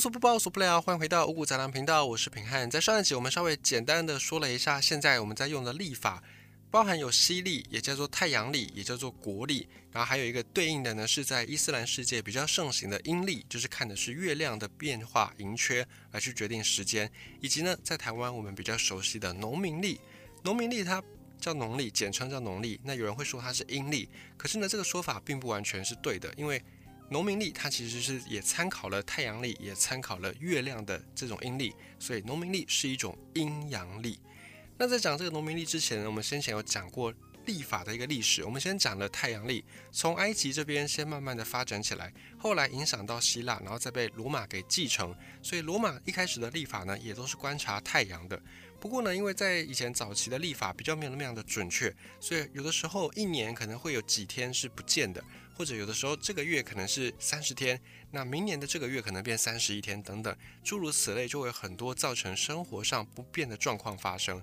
无所不包，无所不聊，欢迎回到五谷杂粮频道，我是平汉。在上一集我们稍微简单的说了一下，现在我们在用的历法，包含有西历，也叫做太阳历，也叫做国历，然后还有一个对应的呢，是在伊斯兰世界比较盛行的阴历，就是看的是月亮的变化盈缺来去决定时间，以及呢，在台湾我们比较熟悉的农民历，农民历它。叫农历，简称叫农历。那有人会说它是阴历，可是呢，这个说法并不完全是对的，因为农民历它其实是也参考了太阳历，也参考了月亮的这种阴历，所以农民历是一种阴阳历。那在讲这个农民历之前呢，我们先前有讲过历法的一个历史。我们先讲了太阳历，从埃及这边先慢慢的发展起来，后来影响到希腊，然后再被罗马给继承。所以罗马一开始的历法呢，也都是观察太阳的。不过呢，因为在以前早期的历法比较没有那么样的准确，所以有的时候一年可能会有几天是不见的，或者有的时候这个月可能是三十天，那明年的这个月可能变三十一天等等，诸如此类，就会很多造成生活上不便的状况发生。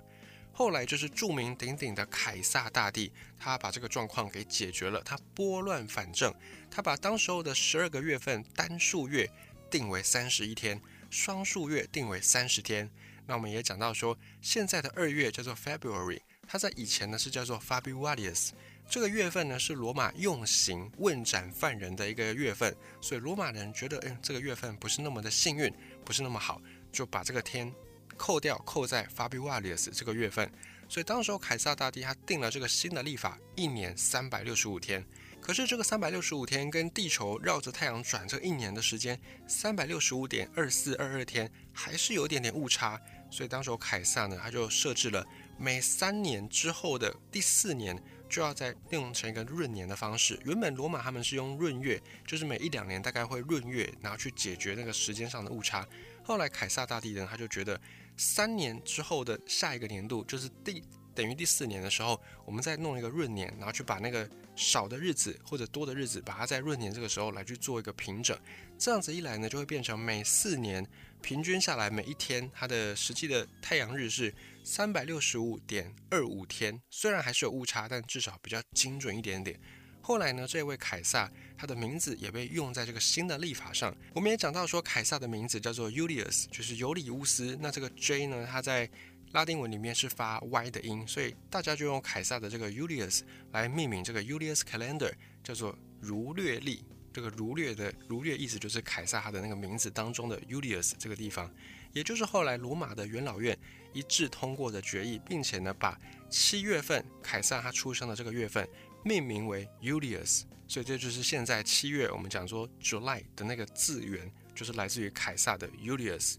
后来就是著名鼎鼎的凯撒大帝，他把这个状况给解决了，他拨乱反正，他把当时候的十二个月份单数月定为三十一天，双数月定为三十天。那我们也讲到说，现在的二月叫做 February，它在以前呢是叫做 Februarius，这个月份呢是罗马用刑问斩犯人的一个月份，所以罗马人觉得，嗯，这个月份不是那么的幸运，不是那么好，就把这个天扣掉，扣在 Fabius 这个月份。所以当时候凯撒大帝他定了这个新的历法，一年三百六十五天。可是这个三百六十五天跟地球绕着太阳转这一年的时间，三百六十五点二四二二天，还是有点点误差。所以当时候凯撒呢，他就设置了每三年之后的第四年就要再用成一个闰年的方式。原本罗马他们是用闰月，就是每一两年大概会闰月，然后去解决那个时间上的误差。后来凯撒大帝呢，他就觉得三年之后的下一个年度就是第等于第四年的时候，我们再弄一个闰年，然后去把那个少的日子或者多的日子，把它在闰年这个时候来去做一个平整。这样子一来呢，就会变成每四年。平均下来，每一天它的实际的太阳日是三百六十五点二五天，虽然还是有误差，但至少比较精准一点点。后来呢，这位凯撒他的名字也被用在这个新的历法上。我们也讲到说，凯撒的名字叫做 Julius，就是尤里乌斯。那这个 J 呢，它在拉丁文里面是发 Y 的音，所以大家就用凯撒的这个 Julius 来命名这个 Julius Calendar，叫做儒略历。这个儒略的儒略意思就是凯撒他的那个名字当中的 Julius 这个地方，也就是后来罗马的元老院一致通过的决议，并且呢把七月份凯撒他出生的这个月份命名为 Julius，所以这就是现在七月我们讲说 July 的那个字源，就是来自于凯撒的 Julius。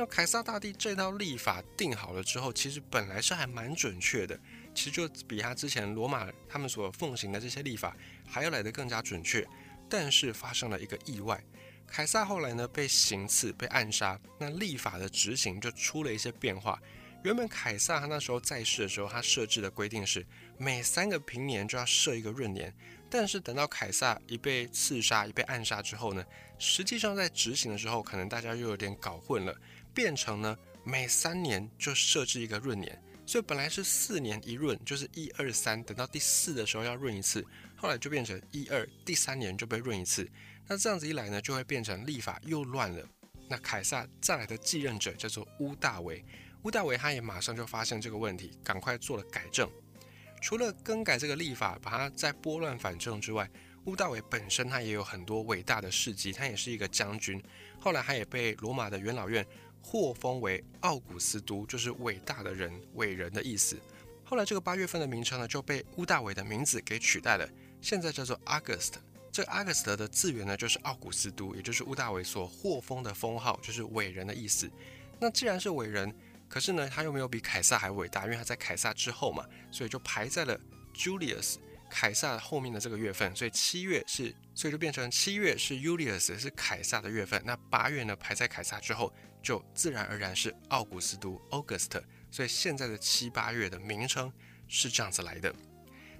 那凯撒大帝这套历法定好了之后，其实本来是还蛮准确的，其实就比他之前罗马他们所奉行的这些历法还要来得更加准确。但是发生了一个意外，凯撒后来呢被行刺、被暗杀，那立法的执行就出了一些变化。原本凯撒他那时候在世的时候，他设置的规定是每三个平年就要设一个闰年。但是等到凯撒一被刺杀、一被暗杀之后呢，实际上在执行的时候，可能大家又有点搞混了，变成呢每三年就设置一个闰年。所以本来是四年一闰，就是一二三，等到第四的时候要闰一次。后来就变成一二第三年就被闰一次，那这样子一来呢，就会变成历法又乱了。那凯撒再来的继任者叫做乌大维，乌大维他也马上就发现这个问题，赶快做了改正。除了更改这个历法，把它再拨乱反正之外，乌大维本身他也有很多伟大的事迹，他也是一个将军。后来他也被罗马的元老院获封为奥古斯都，就是伟大的人、伟人的意思。后来这个八月份的名称呢，就被乌大维的名字给取代了。现在叫做 August，这 August 的字源呢，就是奥古斯都，也就是屋大维所获封的封号，就是伟人的意思。那既然是伟人，可是呢，他又没有比凯撒还伟大，因为他在凯撒之后嘛，所以就排在了 Julius 凯撒后面的这个月份。所以七月是，所以就变成七月是 Julius 是凯撒的月份。那八月呢，排在凯撒之后，就自然而然是奥古斯都 August。所以现在的七八月的名称是这样子来的。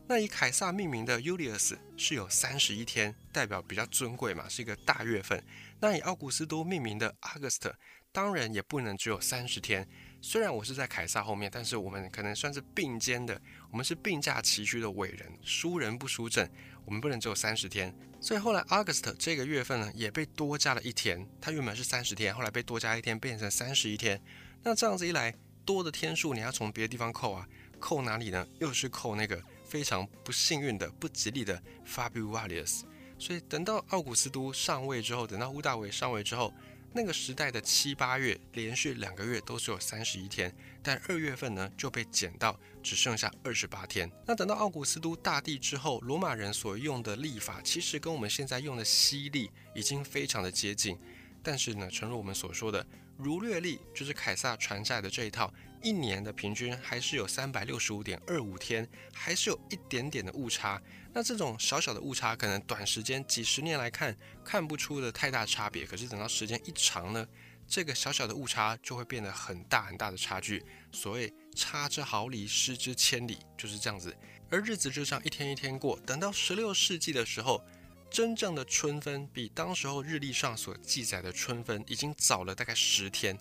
那以凯撒命名的 Julius 是有三十一天，代表比较尊贵嘛，是一个大月份。那以奥古斯都命名的 August，当然也不能只有三十天，虽然我是在凯撒后面，但是我们可能算是并肩的，我们是并驾齐驱的伟人，输人不输阵，我们不能只有三十天。所以后来 August 这个月份呢，也被多加了一天，它原本是三十天，后来被多加一天，变成三十一天。那这样子一来，多的天数你要从别的地方扣啊，扣哪里呢？又是扣那个非常不幸运的、不吉利的 Fabius。所以等到奥古斯都上位之后，等到屋大维上位之后。那个时代的七八月连续两个月都是有三十一天，但二月份呢就被减到只剩下二十八天。那等到奥古斯都大帝之后，罗马人所用的历法其实跟我们现在用的西历已经非常的接近，但是呢，诚如我们所说的，儒略历就是凯撒传下来的这一套，一年的平均还是有三百六十五点二五天，还是有一点点的误差。那这种小小的误差，可能短时间几十年来看看不出的太大差别，可是等到时间一长呢，这个小小的误差就会变得很大很大的差距。所谓差之毫厘，失之千里，就是这样子。而日子就这样一天一天过，等到十六世纪的时候，真正的春分比当时候日历上所记载的春分已经早了大概十天。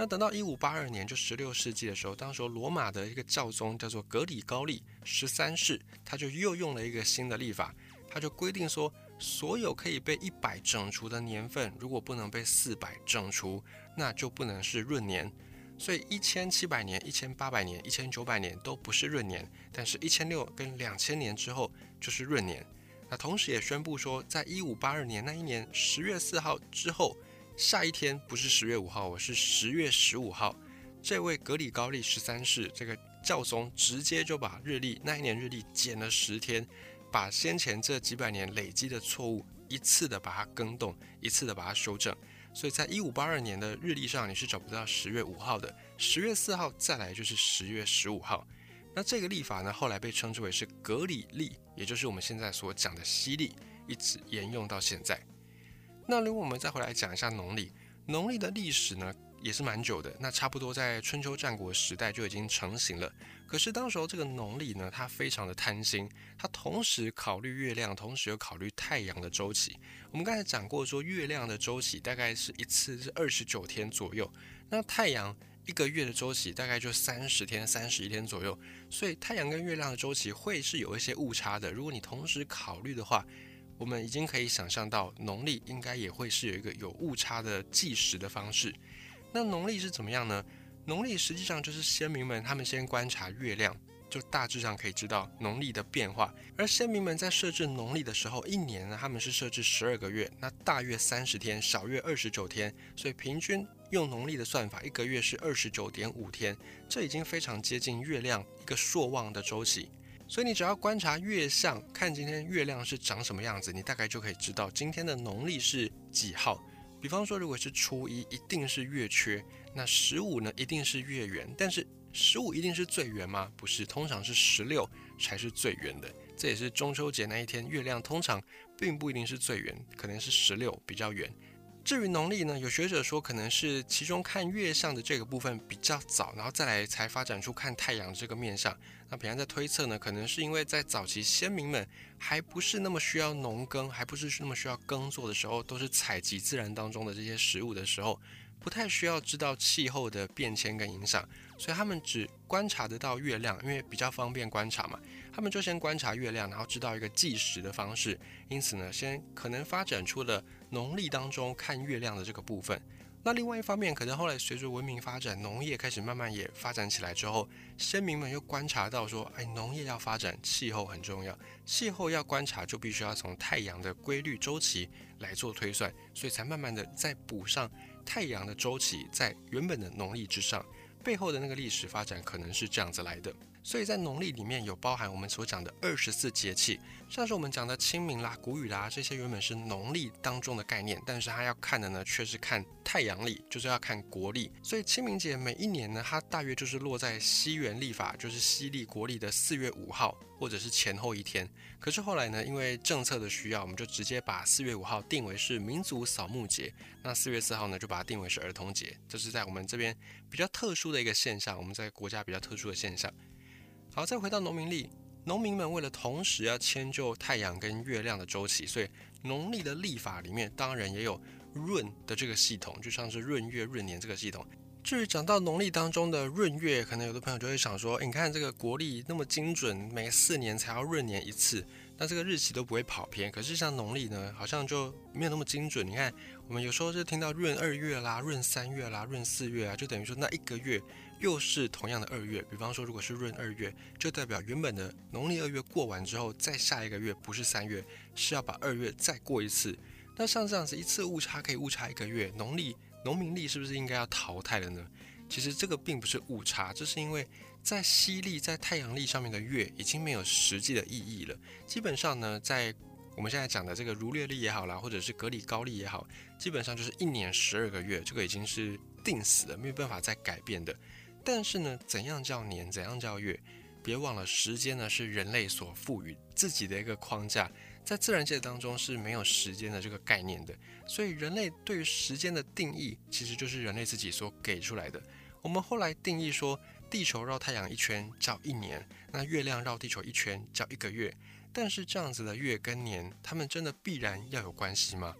那等到一五八二年，就十六世纪的时候，当时罗马的一个教宗叫做格里高利十三世，他就又用了一个新的历法，他就规定说，所有可以被一百整除的年份，如果不能被四百整除，那就不能是闰年。所以一千七百年、一千八百年、一千九百年都不是闰年，但是一千六跟两千年之后就是闰年。那同时也宣布说，在一五八二年那一年十月四号之后。下一天不是十月五号，我是十月十五号。这位格里高利十三世这个教宗直接就把日历那一年日历减了十天，把先前这几百年累积的错误一次的把它更动，一次的把它修正。所以在一五八二年的日历上，你是找不到十月五号的，十月四号再来就是十月十五号。那这个历法呢，后来被称之为是格里历，也就是我们现在所讲的西历，一直沿用到现在。那如果我们再回来讲一下农历，农历的历史呢也是蛮久的，那差不多在春秋战国时代就已经成型了。可是当时候这个农历呢，它非常的贪心，它同时考虑月亮，同时又考虑太阳的周期。我们刚才讲过，说月亮的周期大概是一次是二十九天左右，那太阳一个月的周期大概就三十天、三十一天左右，所以太阳跟月亮的周期会是有一些误差的。如果你同时考虑的话，我们已经可以想象到，农历应该也会是有一个有误差的计时的方式。那农历是怎么样呢？农历实际上就是先民们他们先观察月亮，就大致上可以知道农历的变化。而先民们在设置农历的时候，一年呢他们是设置十二个月，那大约三十天，小月二十九天，所以平均用农历的算法，一个月是二十九点五天，这已经非常接近月亮一个朔望的周期。所以你只要观察月相，看今天月亮是长什么样子，你大概就可以知道今天的农历是几号。比方说，如果是初一，一定是月缺；那十五呢，一定是月圆。但是十五一定是最圆吗？不是，通常是十六才是最圆的。这也是中秋节那一天，月亮通常并不一定是最圆，可能是十六比较圆。至于农历呢，有学者说可能是其中看月相的这个部分比较早，然后再来才发展出看太阳这个面相。那平安在推测呢，可能是因为在早期先民们还不是那么需要农耕，还不是那么需要耕作的时候，都是采集自然当中的这些食物的时候，不太需要知道气候的变迁跟影响，所以他们只观察得到月亮，因为比较方便观察嘛。他们就先观察月亮，然后知道一个计时的方式，因此呢，先可能发展出了农历当中看月亮的这个部分。那另外一方面，可能后来随着文明发展，农业开始慢慢也发展起来之后，先民们又观察到说，哎，农业要发展，气候很重要，气候要观察，就必须要从太阳的规律周期来做推算，所以才慢慢的再补上太阳的周期在原本的农历之上，背后的那个历史发展可能是这样子来的。所以在农历里面有包含我们所讲的二十四节气，像是我们讲的清明啦、谷雨啦，这些原本是农历当中的概念，但是它要看的呢，却是看太阳历，就是要看国历。所以清明节每一年呢，它大约就是落在西元历法，就是西历国历的四月五号，或者是前后一天。可是后来呢，因为政策的需要，我们就直接把四月五号定为是民族扫墓节，那四月四号呢，就把它定为是儿童节。这是在我们这边比较特殊的一个现象，我们在国家比较特殊的现象。好，再回到农民历，农民们为了同时要迁就太阳跟月亮的周期，所以农历的历法里面当然也有闰的这个系统，就像是闰月、闰年这个系统。至于讲到农历当中的闰月，可能有的朋友就会想说，你看这个国历那么精准，每四年才要闰年一次，那这个日期都不会跑偏。可是像农历呢，好像就没有那么精准。你看，我们有时候就听到闰二月啦、闰三月啦、闰四月啊，就等于说那一个月又是同样的二月。比方说，如果是闰二月，就代表原本的农历二月过完之后，再下一个月不是三月，是要把二月再过一次。那像这样子一次误差可以误差一个月，农历。农民历是不是应该要淘汰了呢？其实这个并不是误差，这是因为在西历在太阳历上面的月已经没有实际的意义了。基本上呢，在我们现在讲的这个儒略历也好啦，或者是格里高历也好，基本上就是一年十二个月，这个已经是定死了，没有办法再改变的。但是呢，怎样叫年，怎样叫月？别忘了，时间呢是人类所赋予自己的一个框架。在自然界当中是没有时间的这个概念的，所以人类对于时间的定义其实就是人类自己所给出来的。我们后来定义说，地球绕太阳一圈叫一年，那月亮绕地球一圈叫一个月。但是这样子的月跟年，它们真的必然要有关系吗？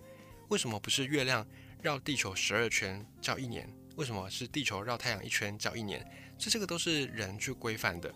为什么不是月亮绕地球十二圈叫一年？为什么是地球绕太阳一圈叫一年？这这个都是人去规范的。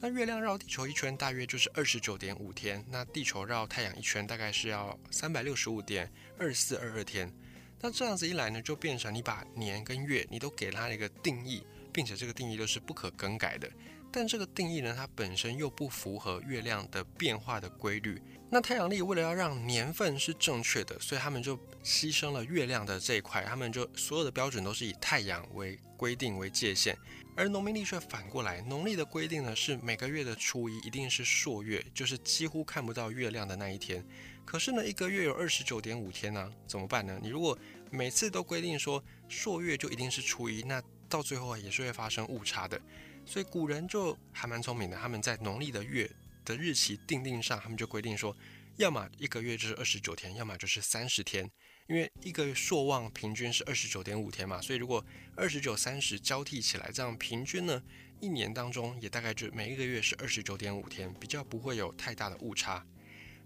那月亮绕地球一圈大约就是二十九点五天，那地球绕太阳一圈大概是要三百六十五点二四二二天。那这样子一来呢，就变成你把年跟月你都给它一个定义，并且这个定义都是不可更改的。但这个定义呢，它本身又不符合月亮的变化的规律。那太阳历为了要让年份是正确的，所以他们就牺牲了月亮的这一块，他们就所有的标准都是以太阳为规定为界限。而农民历却反过来，农历的规定呢是每个月的初一一定是朔月，就是几乎看不到月亮的那一天。可是呢，一个月有二十九点五天呢，怎么办呢？你如果每次都规定说朔月就一定是初一，那到最后也是会发生误差的。所以古人就还蛮聪明的，他们在农历的月的日期定定上，他们就规定说，要么一个月就是二十九天，要么就是三十天。因为一个朔望平均是二十九点五天嘛，所以如果二十九、三十交替起来，这样平均呢，一年当中也大概就每一个月是二十九点五天，比较不会有太大的误差。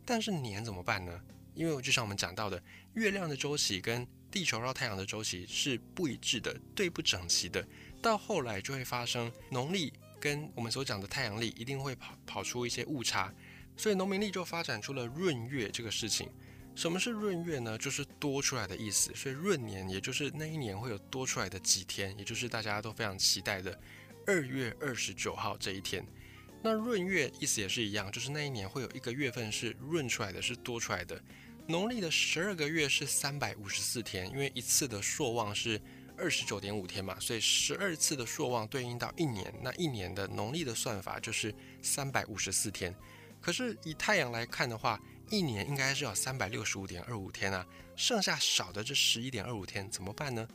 但是年怎么办呢？因为就像我们讲到的，月亮的周期跟地球绕太阳的周期是不一致的，对不整齐的，到后来就会发生农历跟我们所讲的太阳历一定会跑跑出一些误差，所以农民历就发展出了闰月这个事情。什么是闰月呢？就是多出来的意思。所以闰年也就是那一年会有多出来的几天，也就是大家都非常期待的二月二十九号这一天。那闰月意思也是一样，就是那一年会有一个月份是闰出来的，是多出来的。农历的十二个月是三百五十四天，因为一次的朔望是二十九点五天嘛，所以十二次的朔望对应到一年，那一年的农历的算法就是三百五十四天。可是以太阳来看的话，一年应该是要三百六十五点二五天啊，剩下少的这十一点二五天怎么办呢？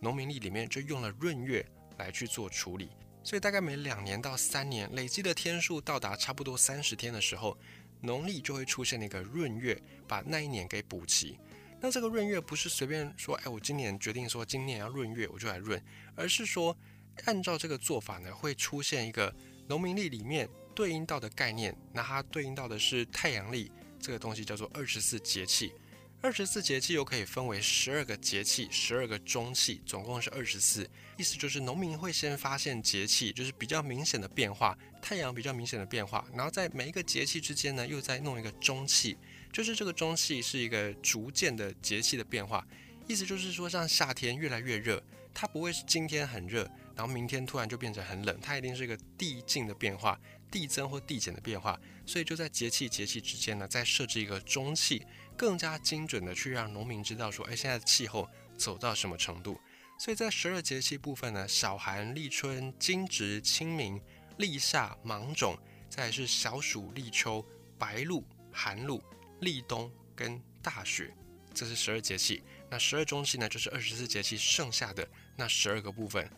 农民历里面就用了闰月来去做处理，所以大概每两年到三年累积的天数到达差不多三十天的时候，农历就会出现那个闰月，把那一年给补齐。那这个闰月不是随便说，哎，我今年决定说今年要闰月，我就来闰，而是说按照这个做法呢，会出现一个农民历里面对应到的概念，那它对应到的是太阳历。这个东西叫做二十四节气，二十四节气又可以分为十二个节气，十二个中气，总共是二十四。意思就是农民会先发现节气，就是比较明显的变化，太阳比较明显的变化，然后在每一个节气之间呢，又再弄一个中气，就是这个中气是一个逐渐的节气的变化。意思就是说，像夏天越来越热，它不会是今天很热，然后明天突然就变成很冷，它一定是一个递进的变化。递增或递减的变化，所以就在节气节气之间呢，再设置一个中气，更加精准的去让农民知道说，哎，现在的气候走到什么程度。所以在十二节气部分呢，小寒、立春、惊蛰、清明、立夏、芒种，再是小暑、立秋、白露、寒露、立冬跟大雪，这是十二节气。那十二中气呢，就是二十四节气剩下的那十二个部分。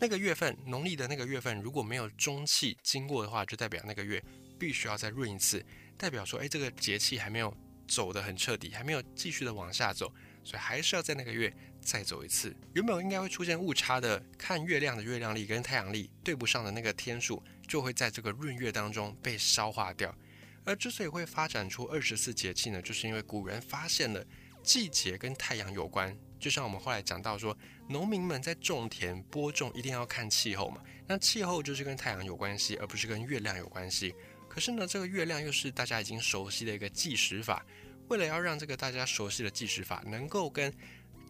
那个月份，农历的那个月份，如果没有中气经过的话，就代表那个月必须要再闰一次，代表说，哎，这个节气还没有走得很彻底，还没有继续的往下走，所以还是要在那个月再走一次。原本应该会出现误差的，看月亮的月亮历跟太阳历对不上的那个天数，就会在这个闰月当中被消化掉。而之所以会发展出二十四节气呢，就是因为古人发现了季节跟太阳有关。就像我们后来讲到说，农民们在种田播种一定要看气候嘛，那气候就是跟太阳有关系，而不是跟月亮有关系。可是呢，这个月亮又是大家已经熟悉的一个计时法。为了要让这个大家熟悉的计时法能够跟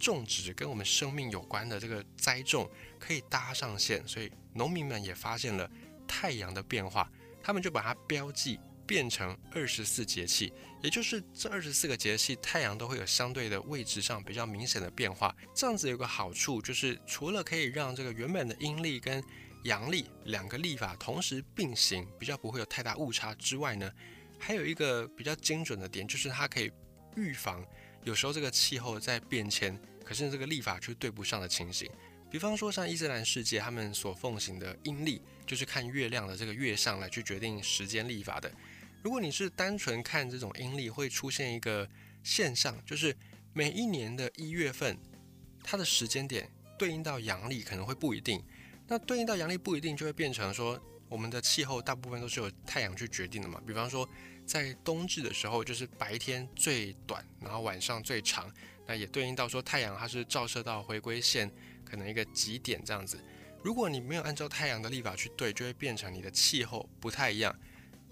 种植、跟我们生命有关的这个栽种可以搭上线，所以农民们也发现了太阳的变化，他们就把它标记变成二十四节气，也就是这二十四个节气，太阳都会有相对的位置上比较明显的变化。这样子有个好处，就是除了可以让这个原本的阴历跟阳历两个历法同时并行，比较不会有太大误差之外呢，还有一个比较精准的点，就是它可以预防有时候这个气候在变迁，可是这个历法却对不上的情形。比方说像伊斯兰世界他们所奉行的阴历，就是看月亮的这个月相来去决定时间历法的。如果你是单纯看这种阴历，会出现一个现象，就是每一年的一月份，它的时间点对应到阳历可能会不一定。那对应到阳历不一定，就会变成说，我们的气候大部分都是由太阳去决定的嘛。比方说，在冬至的时候，就是白天最短，然后晚上最长。那也对应到说，太阳它是照射到回归线可能一个极点这样子。如果你没有按照太阳的历法去对，就会变成你的气候不太一样。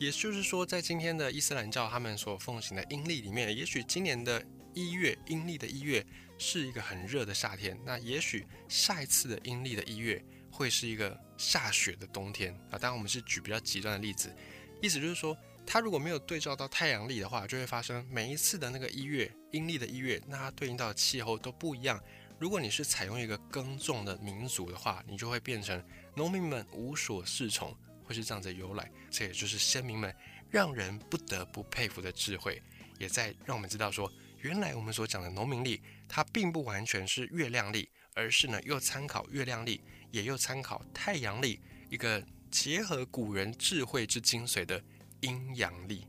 也就是说，在今天的伊斯兰教他们所奉行的阴历里面，也许今年的一月阴历的一月是一个很热的夏天，那也许下一次的阴历的一月。会是一个下雪的冬天啊！当然，我们是举比较极端的例子，意思就是说，它如果没有对照到太阳历的话，就会发生每一次的那个一月阴历的一月，那它对应到的气候都不一样。如果你是采用一个耕种的民族的话，你就会变成农民们无所适从，就是这样子由来。这也就是先民们让人不得不佩服的智慧，也在让我们知道说，原来我们所讲的农民力，它并不完全是月亮力，而是呢又参考月亮力。也又参考太阳力，一个结合古人智慧之精髓的阴阳力。